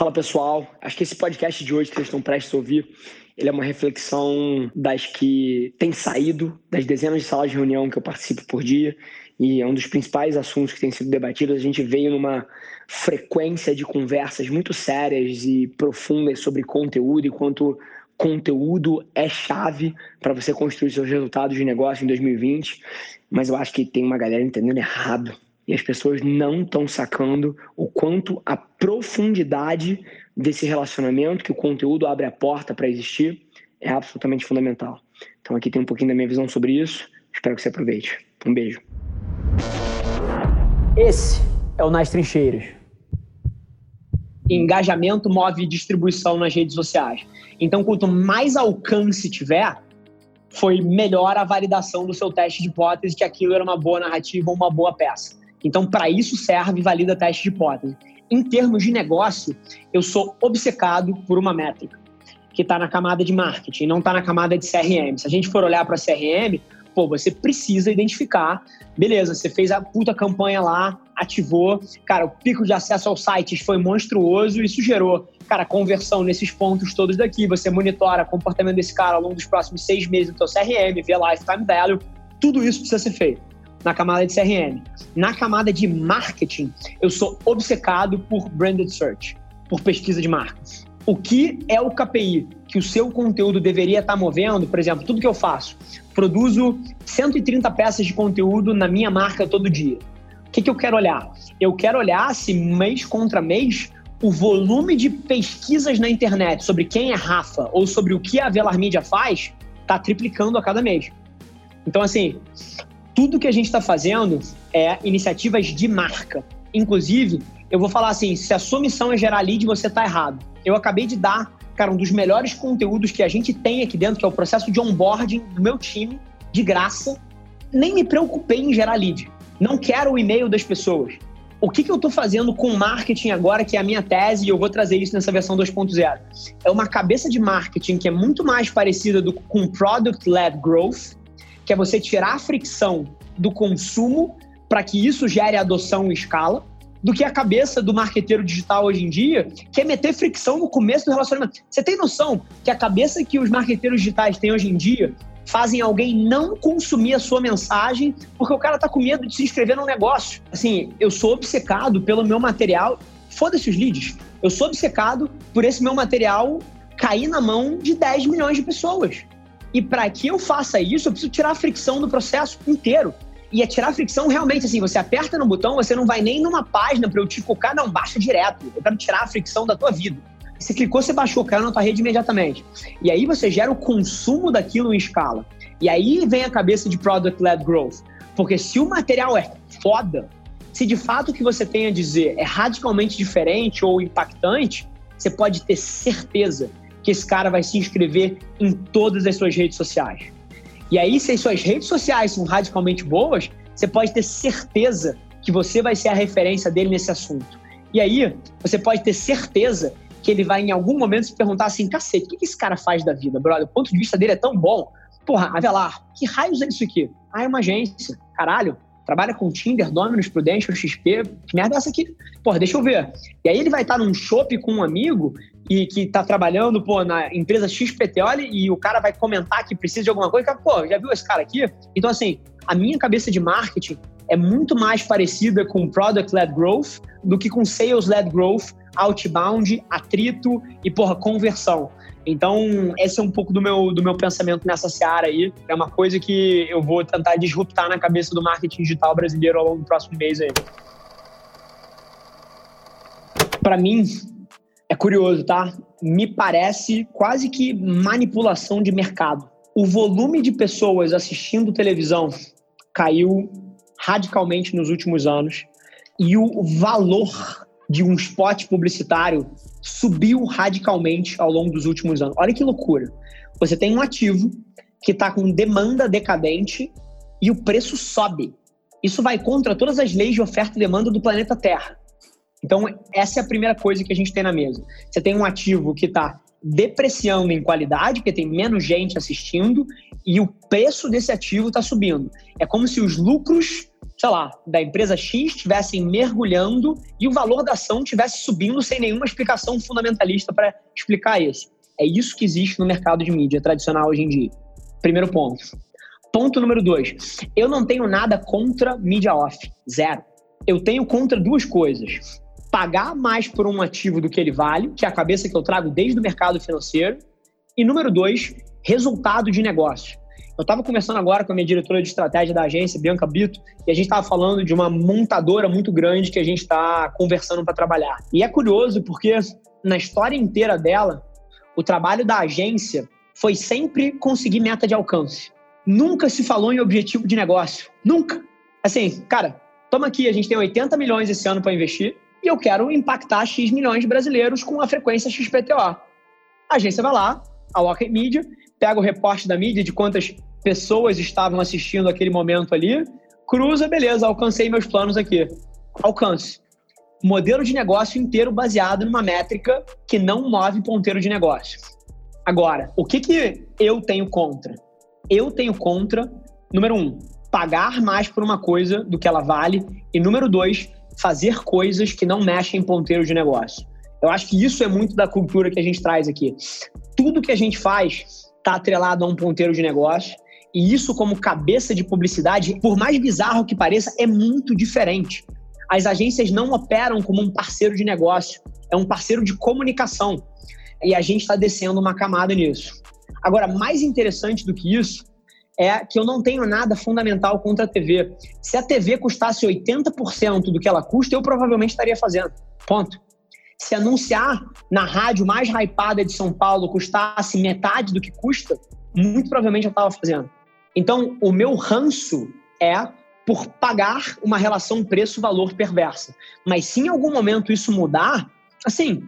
Fala pessoal, acho que esse podcast de hoje que vocês estão prestes a ouvir, ele é uma reflexão das que tem saído das dezenas de salas de reunião que eu participo por dia e é um dos principais assuntos que tem sido debatidos. A gente veio numa frequência de conversas muito sérias e profundas sobre conteúdo e quanto conteúdo é chave para você construir seus resultados de negócio em 2020, mas eu acho que tem uma galera entendendo errado e as pessoas não estão sacando o quanto a profundidade desse relacionamento, que o conteúdo abre a porta para existir, é absolutamente fundamental. Então aqui tem um pouquinho da minha visão sobre isso. Espero que você aproveite. Um beijo. Esse é o Nas Trincheiras. Engajamento move distribuição nas redes sociais. Então, quanto mais alcance tiver, foi melhor a validação do seu teste de hipótese que aquilo era uma boa narrativa ou uma boa peça. Então, para isso serve valida teste de hipótese. Em termos de negócio, eu sou obcecado por uma métrica que está na camada de marketing, não está na camada de CRM. Se a gente for olhar para CRM, pô, você precisa identificar, beleza, você fez a puta campanha lá, ativou, cara, o pico de acesso aos sites foi monstruoso, isso gerou, cara, conversão nesses pontos todos daqui, você monitora o comportamento desse cara ao longo dos próximos seis meses do seu CRM, vê lifetime value, tudo isso precisa ser feito na camada de CRM. Na camada de marketing, eu sou obcecado por branded search, por pesquisa de marcas. O que é o KPI que o seu conteúdo deveria estar movendo? Por exemplo, tudo que eu faço, produzo 130 peças de conteúdo na minha marca todo dia. O que, que eu quero olhar? Eu quero olhar se mês contra mês o volume de pesquisas na internet sobre quem é Rafa ou sobre o que a Velar Media faz está triplicando a cada mês. Então, assim, tudo que a gente está fazendo é iniciativas de marca. Inclusive, eu vou falar assim: se a sua missão é gerar lead, você está errado. Eu acabei de dar, cara, um dos melhores conteúdos que a gente tem aqui dentro, que é o processo de onboarding do meu time, de graça. Nem me preocupei em gerar lead. Não quero o e-mail das pessoas. O que, que eu estou fazendo com marketing agora, que é a minha tese, e eu vou trazer isso nessa versão 2.0? É uma cabeça de marketing que é muito mais parecida do, com product-led growth, que é você tirar a fricção do consumo para que isso gere adoção em escala, do que a cabeça do marqueteiro digital hoje em dia, que é meter fricção no começo do relacionamento. Você tem noção que a cabeça que os marqueteiros digitais têm hoje em dia fazem alguém não consumir a sua mensagem porque o cara tá com medo de se inscrever num negócio. Assim, eu sou obcecado pelo meu material, foda-se os leads. Eu sou obcecado por esse meu material cair na mão de 10 milhões de pessoas. E para que eu faça isso, eu preciso tirar a fricção do processo inteiro. E é tirar a fricção realmente assim, você aperta no botão, você não vai nem numa página para eu te colocar, não, baixa direto. Eu quero tirar a fricção da tua vida. Você clicou, você baixou, caiu na tua rede imediatamente. E aí você gera o consumo daquilo em escala. E aí vem a cabeça de Product-Led Growth. Porque se o material é foda, se de fato o que você tem a dizer é radicalmente diferente ou impactante, você pode ter certeza que esse cara vai se inscrever em todas as suas redes sociais. E aí, se as suas redes sociais são radicalmente boas, você pode ter certeza que você vai ser a referência dele nesse assunto. E aí, você pode ter certeza que ele vai em algum momento se perguntar assim: cacete, o que esse cara faz da vida, brother? O ponto de vista dele é tão bom. Porra, Avelar, que raios é isso aqui? Ah, é uma agência. Caralho, trabalha com Tinder, Dominus, Prudential, XP. Que merda é essa aqui? Porra, deixa eu ver. E aí ele vai estar num shopping com um amigo e que tá trabalhando, pô, na empresa XPTO e o cara vai comentar que precisa de alguma coisa, e, pô, já viu esse cara aqui? Então, assim, a minha cabeça de marketing é muito mais parecida com product-led growth do que com sales-led growth, outbound, atrito e, porra, conversão. Então, esse é um pouco do meu, do meu pensamento nessa seara aí. É uma coisa que eu vou tentar disruptar na cabeça do marketing digital brasileiro ao longo do próximo mês aí. Para mim, é curioso, tá? Me parece quase que manipulação de mercado. O volume de pessoas assistindo televisão caiu radicalmente nos últimos anos e o valor de um spot publicitário subiu radicalmente ao longo dos últimos anos. Olha que loucura. Você tem um ativo que está com demanda decadente e o preço sobe. Isso vai contra todas as leis de oferta e demanda do planeta Terra. Então, essa é a primeira coisa que a gente tem na mesa. Você tem um ativo que está depreciando em qualidade, porque tem menos gente assistindo, e o preço desse ativo está subindo. É como se os lucros, sei lá, da empresa X estivessem mergulhando e o valor da ação estivesse subindo sem nenhuma explicação fundamentalista para explicar isso. É isso que existe no mercado de mídia tradicional hoje em dia. Primeiro ponto. Ponto número dois. Eu não tenho nada contra mídia off. Zero. Eu tenho contra duas coisas. Pagar mais por um ativo do que ele vale, que é a cabeça que eu trago desde o mercado financeiro. E número dois, resultado de negócio. Eu estava conversando agora com a minha diretora de estratégia da agência, Bianca Bito, e a gente estava falando de uma montadora muito grande que a gente está conversando para trabalhar. E é curioso porque na história inteira dela, o trabalho da agência foi sempre conseguir meta de alcance. Nunca se falou em objetivo de negócio. Nunca. Assim, cara, toma aqui, a gente tem 80 milhões esse ano para investir e eu quero impactar X milhões de brasileiros com a frequência XPTO. A agência vai lá, a Walker Media, pega o reporte da mídia de quantas pessoas estavam assistindo aquele momento ali, cruza, beleza, alcancei meus planos aqui. Alcance. Modelo de negócio inteiro baseado numa métrica que não move ponteiro de negócio. Agora, o que, que eu tenho contra? Eu tenho contra, número um, pagar mais por uma coisa do que ela vale, e número dois, fazer coisas que não mexem em ponteiro de negócio. Eu acho que isso é muito da cultura que a gente traz aqui. Tudo que a gente faz está atrelado a um ponteiro de negócio. E isso, como cabeça de publicidade, por mais bizarro que pareça, é muito diferente. As agências não operam como um parceiro de negócio, é um parceiro de comunicação. E a gente está descendo uma camada nisso. Agora, mais interessante do que isso é que eu não tenho nada fundamental contra a TV. Se a TV custasse 80% do que ela custa, eu provavelmente estaria fazendo. Ponto se anunciar na rádio mais hypada de São Paulo custasse metade do que custa, muito provavelmente eu estava fazendo. Então, o meu ranço é por pagar uma relação preço-valor perversa. Mas se em algum momento isso mudar, assim,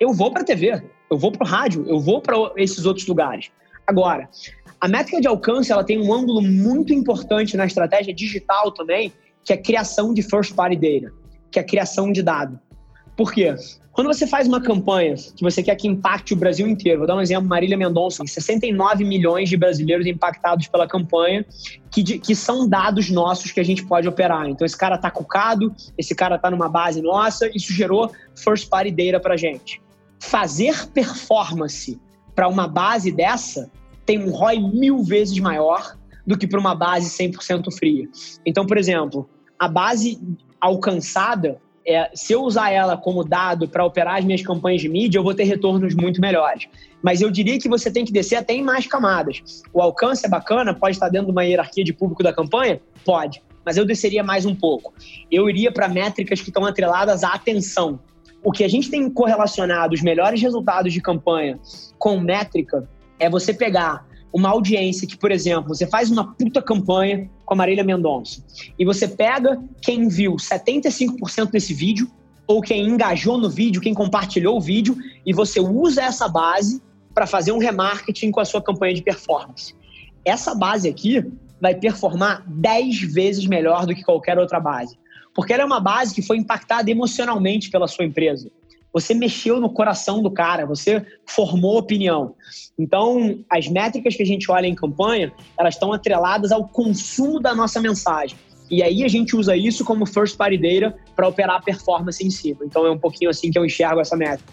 eu vou para a TV, eu vou para o rádio, eu vou para esses outros lugares. Agora, a métrica de alcance ela tem um ângulo muito importante na estratégia digital também, que é a criação de first party data, que é a criação de dado. Por quê? Quando você faz uma campanha que você quer que impacte o Brasil inteiro, vou dar um exemplo, Marília Mendonça, 69 milhões de brasileiros impactados pela campanha, que, que são dados nossos que a gente pode operar. Então, esse cara está cucado, esse cara está numa base nossa, isso gerou first party data para gente. Fazer performance para uma base dessa tem um ROI mil vezes maior do que para uma base 100% fria. Então, por exemplo, a base alcançada é, se eu usar ela como dado para operar as minhas campanhas de mídia, eu vou ter retornos muito melhores. Mas eu diria que você tem que descer até em mais camadas. O alcance é bacana, pode estar dentro de uma hierarquia de público da campanha? Pode. Mas eu desceria mais um pouco. Eu iria para métricas que estão atreladas à atenção. O que a gente tem correlacionado os melhores resultados de campanha com métrica é você pegar uma audiência que, por exemplo, você faz uma puta campanha com a Marília Mendonça e você pega quem viu 75% desse vídeo ou quem engajou no vídeo, quem compartilhou o vídeo e você usa essa base para fazer um remarketing com a sua campanha de performance. Essa base aqui vai performar 10 vezes melhor do que qualquer outra base, porque ela é uma base que foi impactada emocionalmente pela sua empresa. Você mexeu no coração do cara, você formou opinião. Então, as métricas que a gente olha em campanha, elas estão atreladas ao consumo da nossa mensagem. E aí a gente usa isso como first party data para operar a performance em cima. Então é um pouquinho assim que eu enxergo essa métrica.